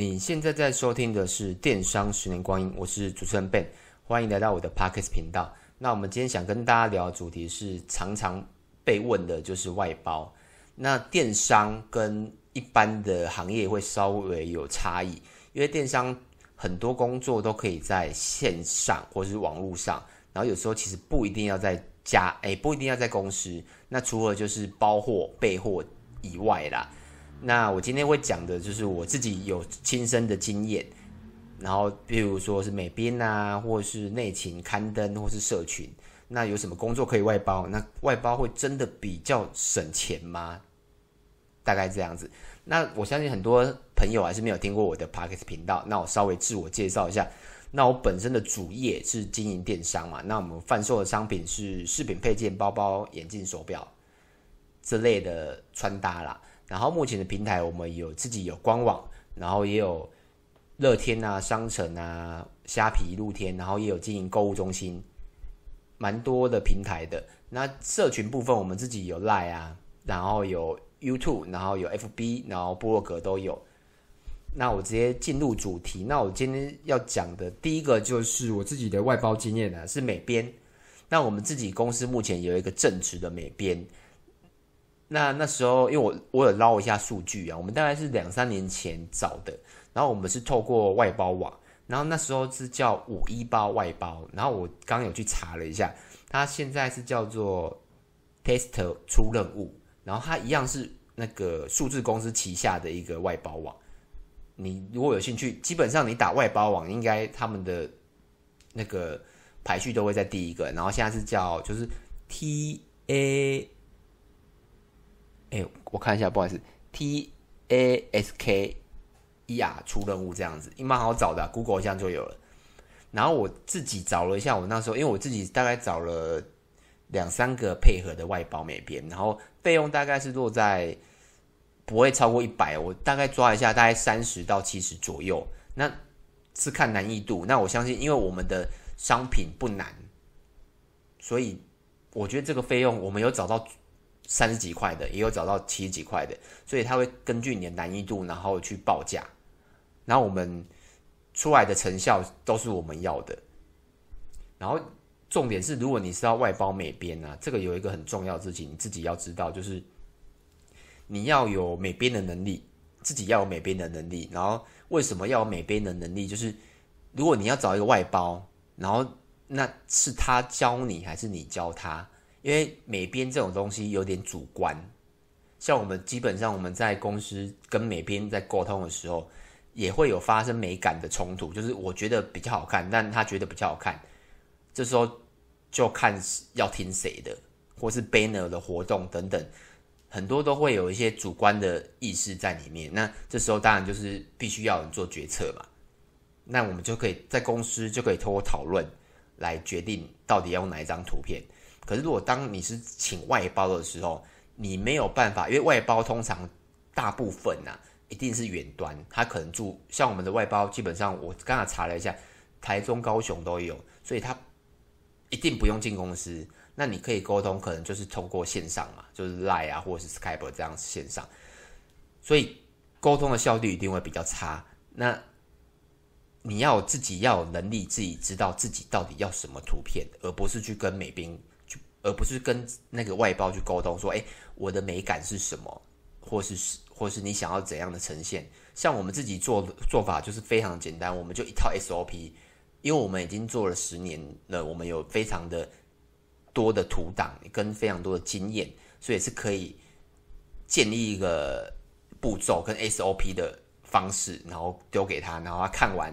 你现在在收听的是《电商十年光阴》，我是主持人 Ben，欢迎来到我的 Podcast 频道。那我们今天想跟大家聊的主题是常常被问的，就是外包。那电商跟一般的行业会稍微有差异，因为电商很多工作都可以在线上或是网络上，然后有时候其实不一定要在家，哎，不一定要在公司。那除了就是包货、备货以外啦。那我今天会讲的就是我自己有亲身的经验，然后比如说是美编啊，或是内勤刊登，或是社群，那有什么工作可以外包？那外包会真的比较省钱吗？大概这样子。那我相信很多朋友还是没有听过我的 Podcast 频道，那我稍微自我介绍一下。那我本身的主业是经营电商嘛，那我们贩售的商品是饰品配件、包包、眼镜、手表之类的穿搭啦。然后目前的平台，我们有自己有官网，然后也有乐天啊、商城啊、虾皮、露天，然后也有经营购物中心，蛮多的平台的。那社群部分，我们自己有 Line 啊，然后有 YouTube，然后有 FB，然后部落格都有。那我直接进入主题。那我今天要讲的第一个就是我自己的外包经验啊，是美编。那我们自己公司目前有一个正职的美编。那那时候，因为我我有捞一下数据啊，我们大概是两三年前找的，然后我们是透过外包网，然后那时候是叫五一包外包，然后我刚有去查了一下，它现在是叫做 Tester 出任务，然后它一样是那个数字公司旗下的一个外包网。你如果有兴趣，基本上你打外包网，应该他们的那个排序都会在第一个，然后现在是叫就是 T A。哎、我看一下，不好意思，T A S K E R 出任务这样子，也蛮好找的，，Google 一下就有了。然后我自己找了一下，我那时候因为我自己大概找了两三个配合的外包美编，然后费用大概是落在不会超过一百，我大概抓一下，大概三十到七十左右。那是看难易度，那我相信，因为我们的商品不难，所以我觉得这个费用我们有找到。三十几块的，也有找到七十几块的，所以他会根据你的难易度，然后去报价，然后我们出来的成效都是我们要的。然后重点是，如果你是要外包美编啊，这个有一个很重要的事情，你自己要知道，就是你要有美编的能力，自己要有美编的能力。然后为什么要有美编的能力？就是如果你要找一个外包，然后那是他教你还是你教他？因为美编这种东西有点主观，像我们基本上我们在公司跟美编在沟通的时候，也会有发生美感的冲突，就是我觉得比较好看，但他觉得比较好看，这时候就看要听谁的，或是 banner 的活动等等，很多都会有一些主观的意识在里面。那这时候当然就是必须要有人做决策嘛，那我们就可以在公司就可以通过讨论来决定到底要用哪一张图片。可是，如果当你是请外包的时候，你没有办法，因为外包通常大部分呐、啊，一定是远端，他可能住像我们的外包，基本上我刚才查了一下，台中、高雄都有，所以他一定不用进公司。那你可以沟通，可能就是通过线上嘛，就是 Line 啊，或者是 Skype 这样线上，所以沟通的效率一定会比较差。那你要自己要有能力，自己知道自己到底要什么图片，而不是去跟美兵。而不是跟那个外包去沟通，说，诶，我的美感是什么，或是或是你想要怎样的呈现？像我们自己做做法就是非常简单，我们就一套 SOP，因为我们已经做了十年了，我们有非常的多的图档跟非常多的经验，所以是可以建立一个步骤跟 SOP 的方式，然后丢给他，然后他看完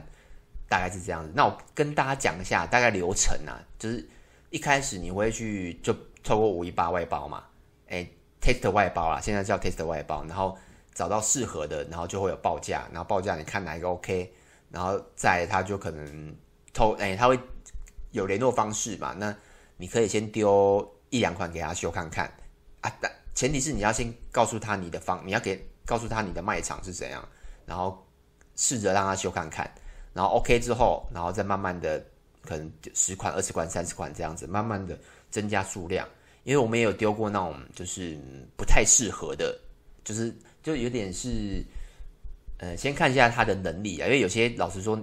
大概是这样子。那我跟大家讲一下大概流程啊，就是。一开始你会去就透过五一八外包嘛，哎，test 外包啦，现在叫 test 外包，然后找到适合的，然后就会有报价，然后报价你看哪一个 OK，然后再他就可能偷，哎，他会有联络方式嘛，那你可以先丢一两款给他修看看啊，但前提是你要先告诉他你的方，你要给告诉他你的卖场是怎样，然后试着让他修看看，然后 OK 之后，然后再慢慢的。可能十款、二十款、三十款这样子，慢慢的增加数量。因为我们也有丢过那种就是不太适合的，就是就有点是呃，先看一下他的能力啊，因为有些老实说，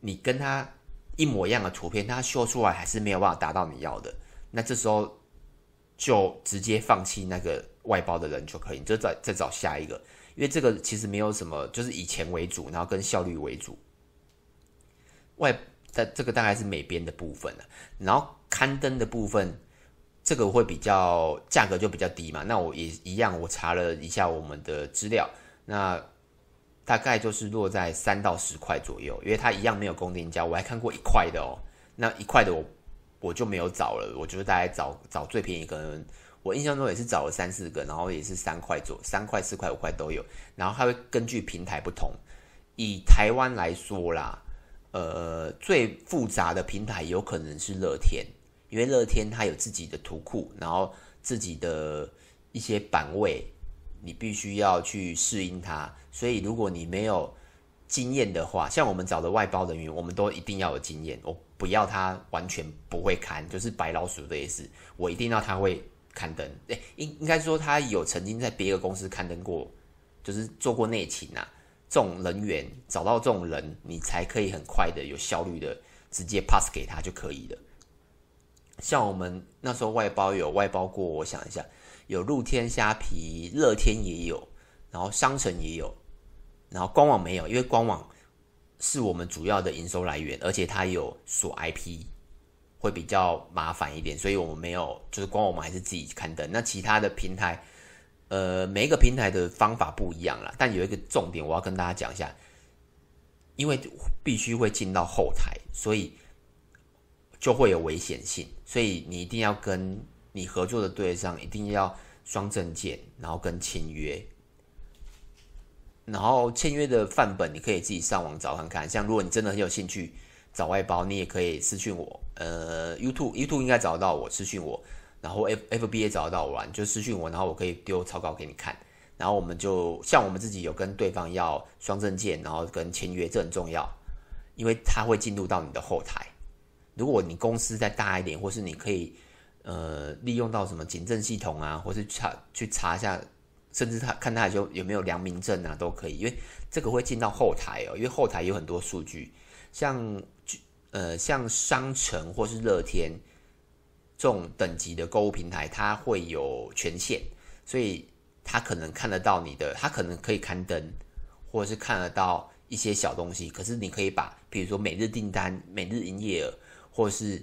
你跟他一模一样的图片，他修出来还是没有办法达到你要的，那这时候就直接放弃那个外包的人就可以，就再再找下一个，因为这个其实没有什么，就是以钱为主，然后跟效率为主。外在这个大概是美编的部分了，然后刊登的部分，这个会比较价格就比较低嘛。那我也一样，我查了一下我们的资料，那大概就是落在三到十块左右，因为它一样没有公定价。我还看过一块的哦，那一块的我我就没有找了，我就是大概找找最便宜，可能我印象中也是找了三四个，然后也是三块左三块、四块、五块都有。然后它会根据平台不同，以台湾来说啦。呃，最复杂的平台有可能是乐天，因为乐天它有自己的图库，然后自己的一些版位，你必须要去适应它。所以如果你没有经验的话，像我们找的外包人员，我们都一定要有经验。我不要他完全不会看，就是白老鼠的意思。我一定要他会刊登。诶，应应该说他有曾经在别的公司刊登过，就是做过内勤啊。这种人员找到这种人，你才可以很快的、有效率的直接 pass 给他就可以了。像我们那时候外包有外包过，我想一下，有露天虾皮、乐天也有，然后商城也有，然后官网没有，因为官网是我们主要的营收来源，而且它有锁 IP，会比较麻烦一点，所以我们没有，就是官网我们还是自己刊登。那其他的平台。呃，每一个平台的方法不一样啦，但有一个重点我要跟大家讲一下，因为必须会进到后台，所以就会有危险性，所以你一定要跟你合作的对象一定要双证件，然后跟签约，然后签约的范本你可以自己上网找看看，像如果你真的很有兴趣找外包，你也可以私讯我，呃，YouTube YouTube 应该找得到我，私讯我。然后 F F B A 找得到我，你就私讯我，然后我可以丢草稿给你看。然后我们就像我们自己有跟对方要双证件，然后跟签约，这很重要，因为它会进入到你的后台。如果你公司再大一点，或是你可以呃利用到什么警政系统啊，或是查去查一下，甚至他看他有有没有良民证啊，都可以，因为这个会进到后台哦，因为后台有很多数据，像呃像商城或是乐天。这种等级的购物平台，它会有权限，所以它可能看得到你的，它可能可以刊登，或者是看得到一些小东西。可是你可以把，比如说每日订单、每日营业额，或者是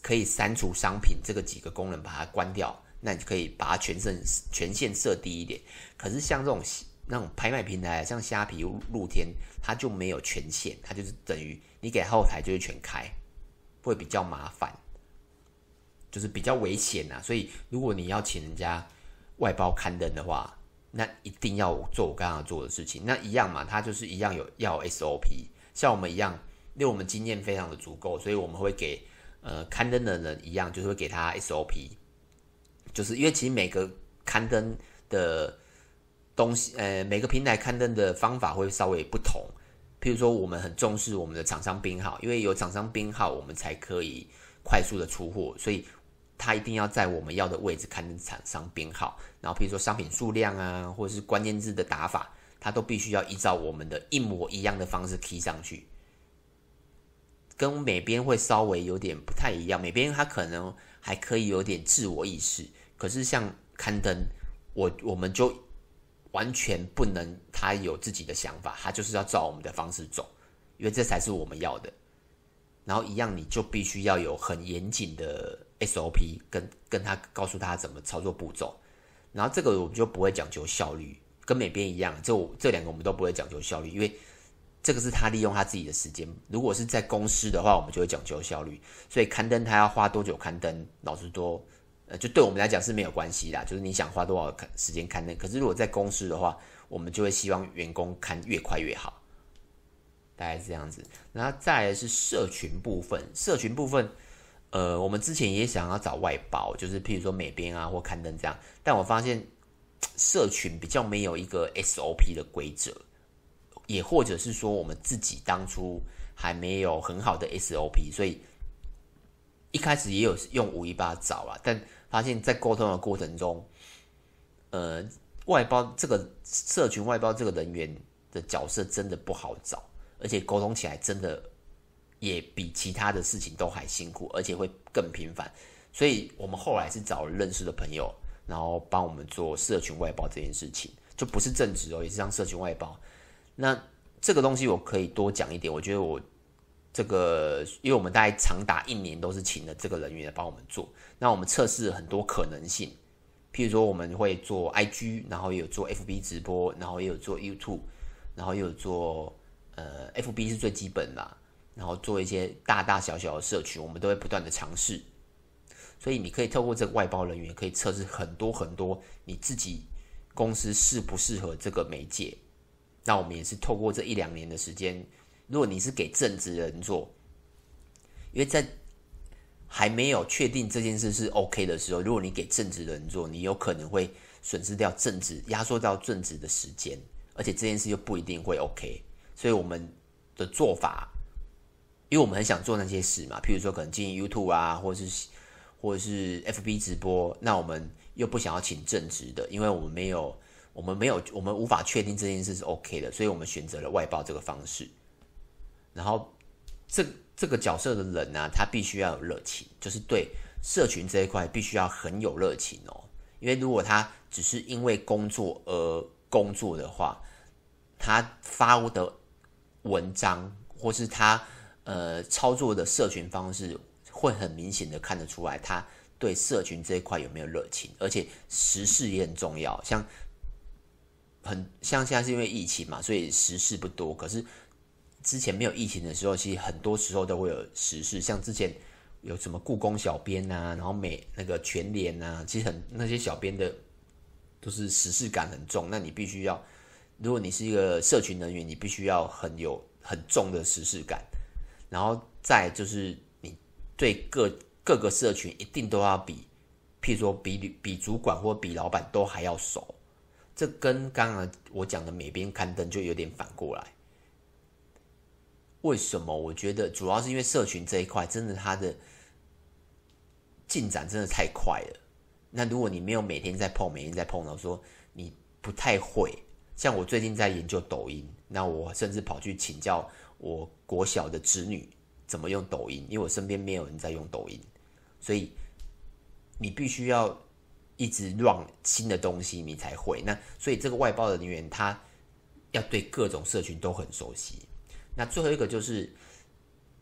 可以删除商品这个几个功能，把它关掉。那你就可以把它权限权限设低一点。可是像这种那种拍卖平台，像虾皮、露天，它就没有权限，它就是等于你给后台就是全开，会比较麻烦。就是比较危险呐，所以如果你要请人家外包刊登的话，那一定要做我刚刚做的事情。那一样嘛，它就是一样有要有 SOP，像我们一样，因为我们经验非常的足够，所以我们会给呃刊登的人一样，就是会给他 SOP，就是因为其实每个刊登的东西，呃，每个平台刊登的方法会稍微不同。譬如说，我们很重视我们的厂商编号，因为有厂商编号，我们才可以快速的出货，所以。它一定要在我们要的位置刊登厂商编号，然后比如说商品数量啊，或者是关键字的打法，它都必须要依照我们的一模一样的方式贴上去。跟美编会稍微有点不太一样，美编它可能还可以有点自我意识，可是像刊登，我我们就完全不能，他有自己的想法，他就是要照我们的方式走，因为这才是我们要的。然后一样，你就必须要有很严谨的 SOP，跟跟他告诉他怎么操作步骤。然后这个我们就不会讲究效率，跟美编一样，这这两个我们都不会讲究效率，因为这个是他利用他自己的时间。如果是在公司的话，我们就会讲究效率。所以刊登他要花多久刊登，老实说，呃，就对我们来讲是没有关系啦，就是你想花多少时间刊登。可是如果在公司的话，我们就会希望员工刊越快越好。大概是这样子，然后再来是社群部分。社群部分，呃，我们之前也想要找外包，就是譬如说美编啊或刊登这样，但我发现社群比较没有一个 SOP 的规则，也或者是说我们自己当初还没有很好的 SOP，所以一开始也有用五一八找啊，但发现在沟通的过程中，呃，外包这个社群外包这个人员。的角色真的不好找，而且沟通起来真的也比其他的事情都还辛苦，而且会更频繁。所以我们后来是找了认识的朋友，然后帮我们做社群外包这件事情，就不是正职哦，也是像社群外包。那这个东西我可以多讲一点，我觉得我这个，因为我们大概长达一年都是请了这个人员来帮我们做，那我们测试很多可能性。譬如说，我们会做 IG，然后也有做 FB 直播，然后也有做 YouTube，然后也有做呃 FB 是最基本的，然后做一些大大小小的社群，我们都会不断的尝试。所以你可以透过这个外包人员，可以测试很多很多你自己公司适不适合这个媒介。那我们也是透过这一两年的时间，如果你是给正职人做，因为在还没有确定这件事是 OK 的时候，如果你给正职人做，你有可能会损失掉正职，压缩到正职的时间，而且这件事又不一定会 OK。所以我们的做法，因为我们很想做那些事嘛，譬如说可能经营 YouTube 啊，或者是或者是 FB 直播，那我们又不想要请正职的，因为我们没有，我们没有，我们无法确定这件事是 OK 的，所以我们选择了外包这个方式。然后这。这个角色的人呢、他必须要有热情，就是对社群这一块必须要很有热情哦。因为如果他只是因为工作而工作的话，他发的文章或是他呃操作的社群方式，会很明显的看得出来，他对社群这一块有没有热情。而且时事也很重要，像很像现在是因为疫情嘛，所以时事不多，可是。之前没有疫情的时候，其实很多时候都会有时事，像之前有什么故宫小编呐、啊，然后美那个全联呐、啊，其实很那些小编的都是时事感很重。那你必须要，如果你是一个社群人员，你必须要很有很重的时事感。然后再就是你对各各个社群一定都要比，譬如说比比主管或比老板都还要熟。这跟刚刚我讲的美编刊登就有点反过来。为什么？我觉得主要是因为社群这一块，真的它的进展真的太快了。那如果你没有每天在碰，每天在碰到，说你不太会。像我最近在研究抖音，那我甚至跑去请教我国小的侄女怎么用抖音，因为我身边没有人在用抖音，所以你必须要一直 run 新的东西，你才会。那所以这个外包的人员，他要对各种社群都很熟悉。那最后一个就是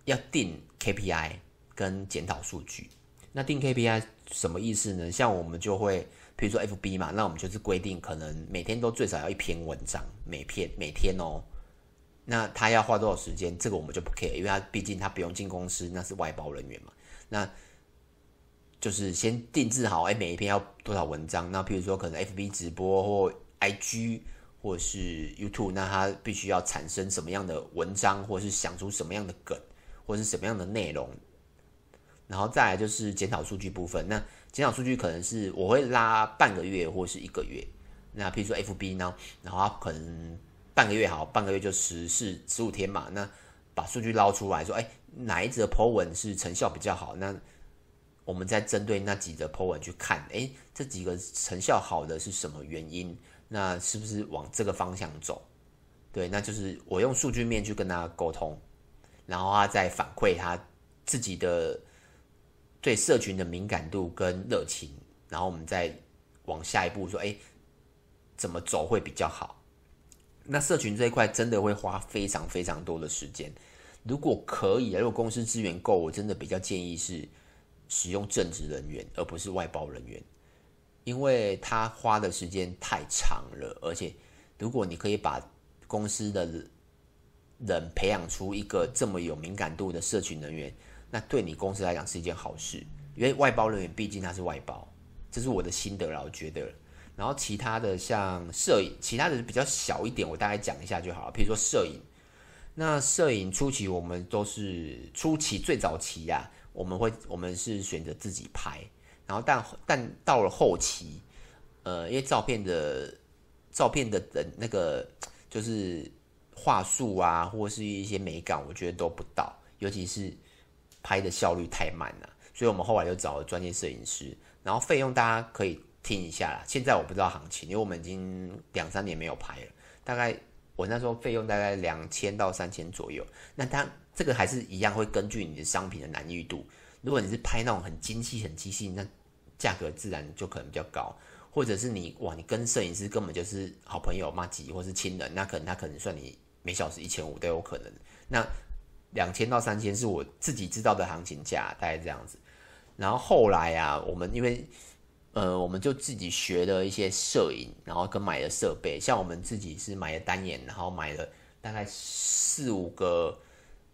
要定 KPI 跟检讨数据。那定 KPI 什么意思呢？像我们就会，比如说 FB 嘛，那我们就是规定可能每天都最少要一篇文章，每篇每天哦。那他要花多少时间？这个我们就不 care，因为他毕竟他不用进公司，那是外包人员嘛。那就是先定制好，哎，每一篇要多少文章？那比如说可能 FB 直播或 IG。或是 YouTube，那他必须要产生什么样的文章，或是想出什么样的梗，或者是什么样的内容，然后再来就是检讨数据部分。那检讨数据可能是我会拉半个月或是一个月。那譬如说 FB 呢，然后可能半个月好，半个月就十四十五天嘛。那把数据捞出来说，哎，哪一则 po 文是成效比较好？那我们再针对那几则 po 文去看，哎，这几个成效好的是什么原因？那是不是往这个方向走？对，那就是我用数据面去跟他沟通，然后他再反馈他自己的对社群的敏感度跟热情，然后我们再往下一步说，哎，怎么走会比较好？那社群这一块真的会花非常非常多的时间。如果可以，如果公司资源够，我真的比较建议是使用正职人员，而不是外包人员。因为他花的时间太长了，而且如果你可以把公司的人培养出一个这么有敏感度的社群人员，那对你公司来讲是一件好事。因为外包人员毕竟他是外包，这是我的心得啦，我觉得。然后其他的像摄影，其他的比较小一点，我大概讲一下就好了。比如说摄影，那摄影初期我们都是初期最早期呀、啊，我们会我们是选择自己拍。然后但，但到了后期，呃，因为照片的照片的的那个就是画术啊，或是一些美感，我觉得都不到，尤其是拍的效率太慢了。所以我们后来就找了专业摄影师，然后费用大家可以听一下啦。现在我不知道行情，因为我们已经两三年没有拍了，大概我那时候费用大概两千到三千左右。那它这个还是一样会根据你的商品的难易度。如果你是拍那种很精细、很精细，那价格自然就可能比较高。或者是你哇，你跟摄影师根本就是好朋友、麻吉或是亲人，那可能他可能算你每小时一千五都有可能。那两千到三千是我自己知道的行情价，大概这样子。然后后来啊，我们因为呃，我们就自己学了一些摄影，然后跟买了设备。像我们自己是买了单眼，然后买了大概四五个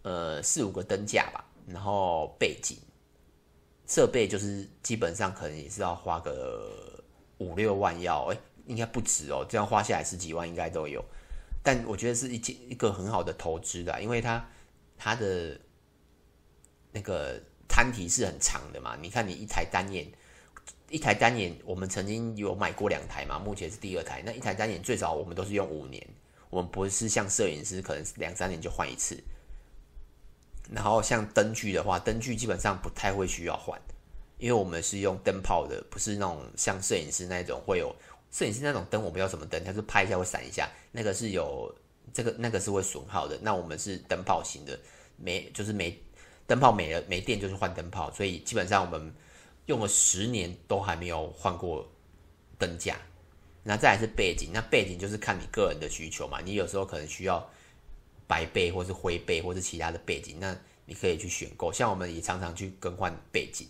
呃四五个灯架吧，然后背景设备就是基本上可能也是要花个五六万要，哎，应该不止哦，这样花下来十几万应该都有。但我觉得是一一个很好的投资的，因为它。它的那个摊体是很长的嘛？你看，你一台单眼，一台单眼，我们曾经有买过两台嘛，目前是第二台。那一台单眼最少我们都是用五年，我们不是像摄影师可能两三年就换一次。然后像灯具的话，灯具基本上不太会需要换，因为我们是用灯泡的，不是那种像摄影师那种会有摄影师那种灯，我不知道什么灯，它是拍一下会闪一下，那个是有。这个那个是会损耗的，那我们是灯泡型的，没就是没灯泡没了没电就是换灯泡，所以基本上我们用了十年都还没有换过灯架。那再来是背景，那背景就是看你个人的需求嘛，你有时候可能需要白背或是灰背或是其他的背景，那你可以去选购。像我们也常常去更换背景，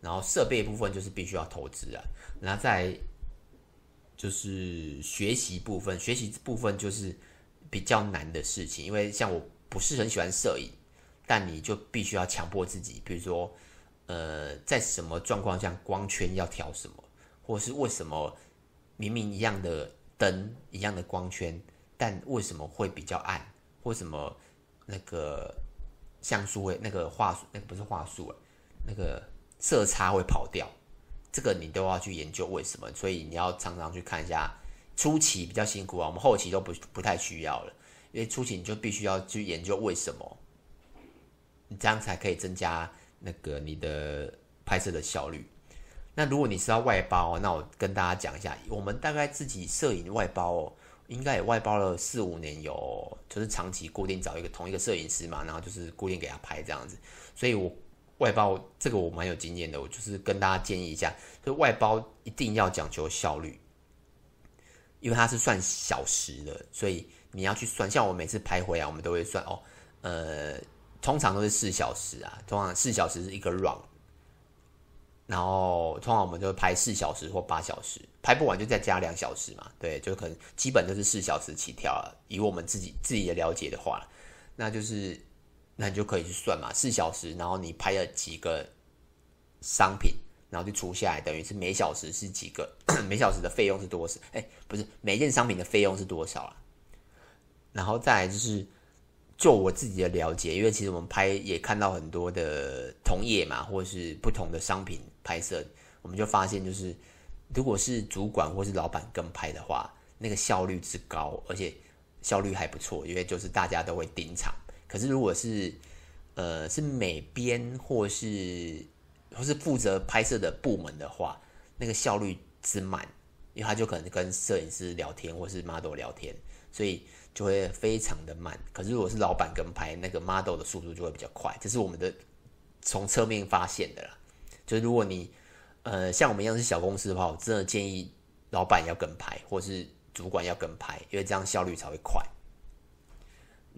然后设备部分就是必须要投资啊。然后再就是学习部分，学习部分就是。比较难的事情，因为像我不是很喜欢摄影，但你就必须要强迫自己，比如说，呃，在什么状况下光圈要调什么，或是为什么明明一样的灯、一样的光圈，但为什么会比较暗，或什么那个像素会那个画素，那个不是画素，那个色差会跑掉，这个你都要去研究为什么，所以你要常常去看一下。初期比较辛苦啊，我们后期都不不太需要了，因为初期你就必须要去研究为什么，你这样才可以增加那个你的拍摄的效率。那如果你是要外包，那我跟大家讲一下，我们大概自己摄影外包哦，应该也外包了四五年有，就是长期固定找一个同一个摄影师嘛，然后就是固定给他拍这样子。所以我外包这个我蛮有经验的，我就是跟大家建议一下，就外包一定要讲求效率。因为它是算小时的，所以你要去算。像我每次拍回来，我们都会算哦。呃，通常都是四小时啊，通常四小时是一个 run，然后通常我们就会拍四小时或八小时，拍不完就再加两小时嘛。对，就可能基本都是四小时起跳。以我们自己自己的了解的话，那就是那你就可以去算嘛，四小时，然后你拍了几个商品。然后就除下来，等于是每小时是几个？每小时的费用是多少？哎，不是每件商品的费用是多少啊？然后再来就是，就我自己的了解，因为其实我们拍也看到很多的同业嘛，或是不同的商品拍摄，我们就发现就是，如果是主管或是老板跟拍的话，那个效率之高，而且效率还不错，因为就是大家都会盯场。可是如果是呃是美编或是或是负责拍摄的部门的话，那个效率之慢，因为他就可能跟摄影师聊天，或是 model 聊天，所以就会非常的慢。可是如果是老板跟拍，那个 model 的速度就会比较快，这是我们的从侧面发现的啦。就是如果你呃像我们一样是小公司的话，我真的建议老板要跟拍，或是主管要跟拍，因为这样效率才会快。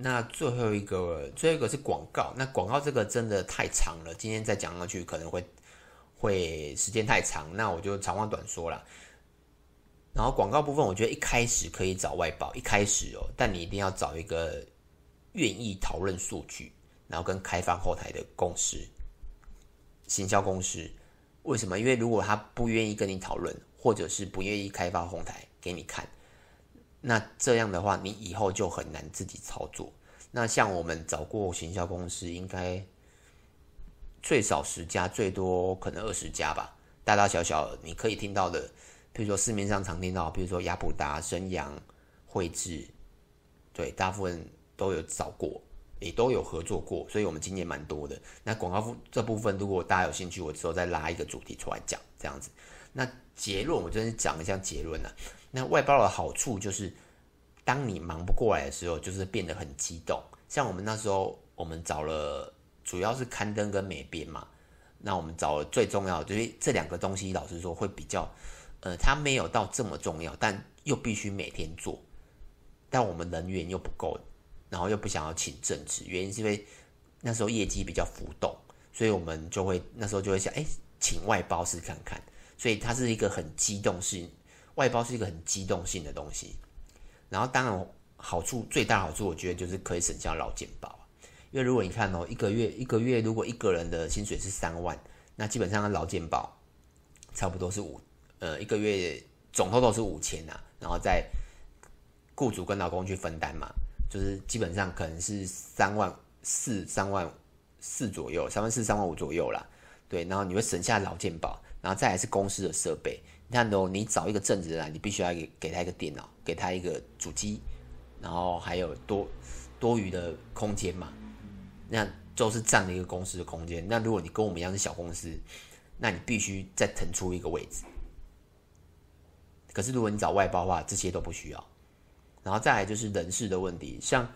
那最后一个，最后一个是广告。那广告这个真的太长了，今天再讲下去可能会会时间太长，那我就长话短说了。然后广告部分，我觉得一开始可以找外包，一开始哦，但你一定要找一个愿意讨论数据，然后跟开发后台的公司、行销公司。为什么？因为如果他不愿意跟你讨论，或者是不愿意开发后台给你看。那这样的话，你以后就很难自己操作。那像我们找过行销公司，应该最少十家，最多可能二十家吧，大大小小你可以听到的，比如说市面上常听到，比如说雅普达、生阳、绘制，对，大部分都有找过，也都有合作过，所以我们经验蛮多的。那广告这部分，如果大家有兴趣，我之后再拉一个主题出来讲，这样子。那结论，我真是讲一下结论啊。那外包的好处就是，当你忙不过来的时候，就是变得很激动。像我们那时候，我们找了主要是刊登跟美编嘛，那我们找了最重要的，就是这两个东西，老实说会比较，呃，它没有到这么重要，但又必须每天做，但我们人员又不够，然后又不想要请正职，原因是因为那时候业绩比较浮动，所以我们就会那时候就会想，哎，请外包试看看，所以它是一个很机动性，外包是一个很机动性的东西。然后当然好处最大好处，我觉得就是可以省下劳健保。因为如果你看哦，一个月一个月如果一个人的薪水是三万，那基本上劳健保差不多是五呃一个月总共都是五千呐，然后再雇主跟劳工去分担嘛，就是基本上可能是三万四三万四左右，三万四三万五左右啦。对，然后你会省下劳健保，然后再来是公司的设备。你看哦，你找一个正职来，你必须要给给他一个电脑，给他一个主机，然后还有多多余的空间嘛，那都是占了一个公司的空间。那如果你跟我们一样是小公司，那你必须再腾出一个位置。可是如果你找外包的话，这些都不需要。然后再来就是人事的问题，像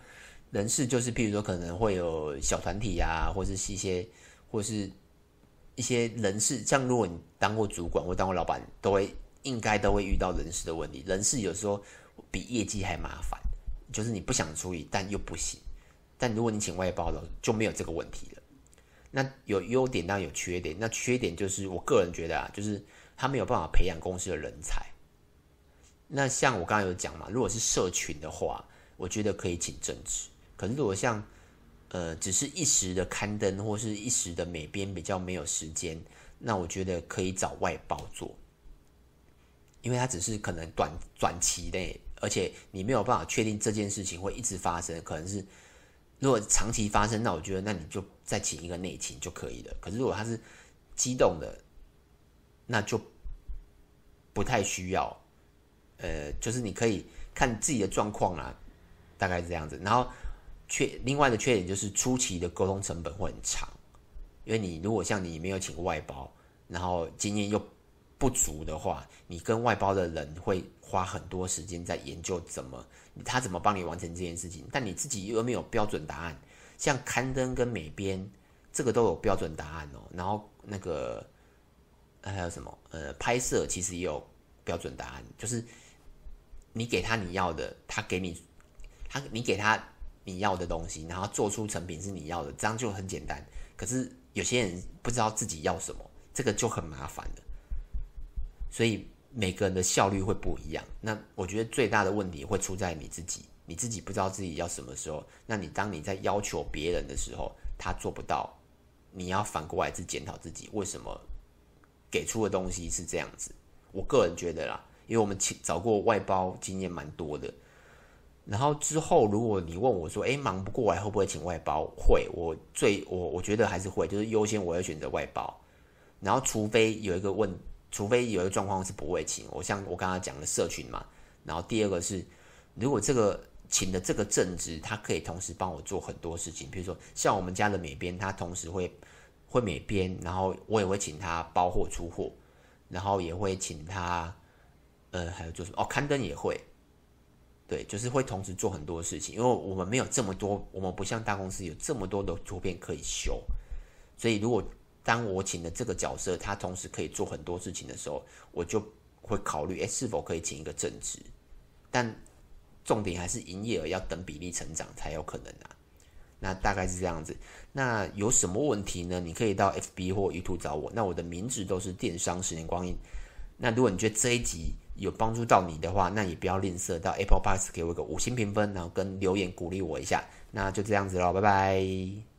人事就是譬如说可能会有小团体啊，或者是一些或是。一些人事，像如果你当过主管或当过老板，都会应该都会遇到人事的问题。人事有时候比业绩还麻烦，就是你不想处理，但又不行。但如果你请外包了，就没有这个问题了。那有优点，当然有缺点。那缺点就是我个人觉得啊，就是他没有办法培养公司的人才。那像我刚刚有讲嘛，如果是社群的话，我觉得可以请正职。可是如果像呃，只是一时的刊登或是一时的美编比较没有时间，那我觉得可以找外包做，因为它只是可能短短期内，而且你没有办法确定这件事情会一直发生，可能是如果长期发生，那我觉得那你就再请一个内勤就可以了。可是如果它是机动的，那就不太需要，呃，就是你可以看自己的状况啦，大概是这样子，然后。缺另外的缺点就是初期的沟通成本会很长，因为你如果像你没有请外包，然后经验又不足的话，你跟外包的人会花很多时间在研究怎么他怎么帮你完成这件事情，但你自己又没有标准答案。像刊登跟美编这个都有标准答案哦，然后那个还有什么呃拍摄其实也有标准答案，就是你给他你要的，他给你他你给他。你要的东西，然后做出成品是你要的，这样就很简单。可是有些人不知道自己要什么，这个就很麻烦了。所以每个人的效率会不一样。那我觉得最大的问题会出在你自己，你自己不知道自己要什么时候。那你当你在要求别人的时候，他做不到，你要反过来去检讨自己，为什么给出的东西是这样子。我个人觉得啦，因为我们找过外包经验蛮多的。然后之后，如果你问我说：“诶，忙不过来，会不会请外包？”会，我最我我觉得还是会，就是优先我会选择外包。然后，除非有一个问，除非有一个状况是不会请。我像我刚刚讲的社群嘛。然后第二个是，如果这个请的这个正职，他可以同时帮我做很多事情，比如说像我们家的美编，他同时会会美编，然后我也会请他包货出货，然后也会请他，呃，还有做什么？哦，刊登也会。对，就是会同时做很多事情，因为我们没有这么多，我们不像大公司有这么多的图片可以修，所以如果当我请的这个角色，他同时可以做很多事情的时候，我就会考虑，哎，是否可以请一个正职？但重点还是营业额要等比例成长才有可能啊。那大概是这样子。那有什么问题呢？你可以到 FB 或 YouTube 找我。那我的名字都是电商十年光阴。那如果你觉得这一集，有帮助到你的话，那也不要吝啬到 Apple Pass 给我一个五星评分，然后跟留言鼓励我一下。那就这样子喽，拜拜。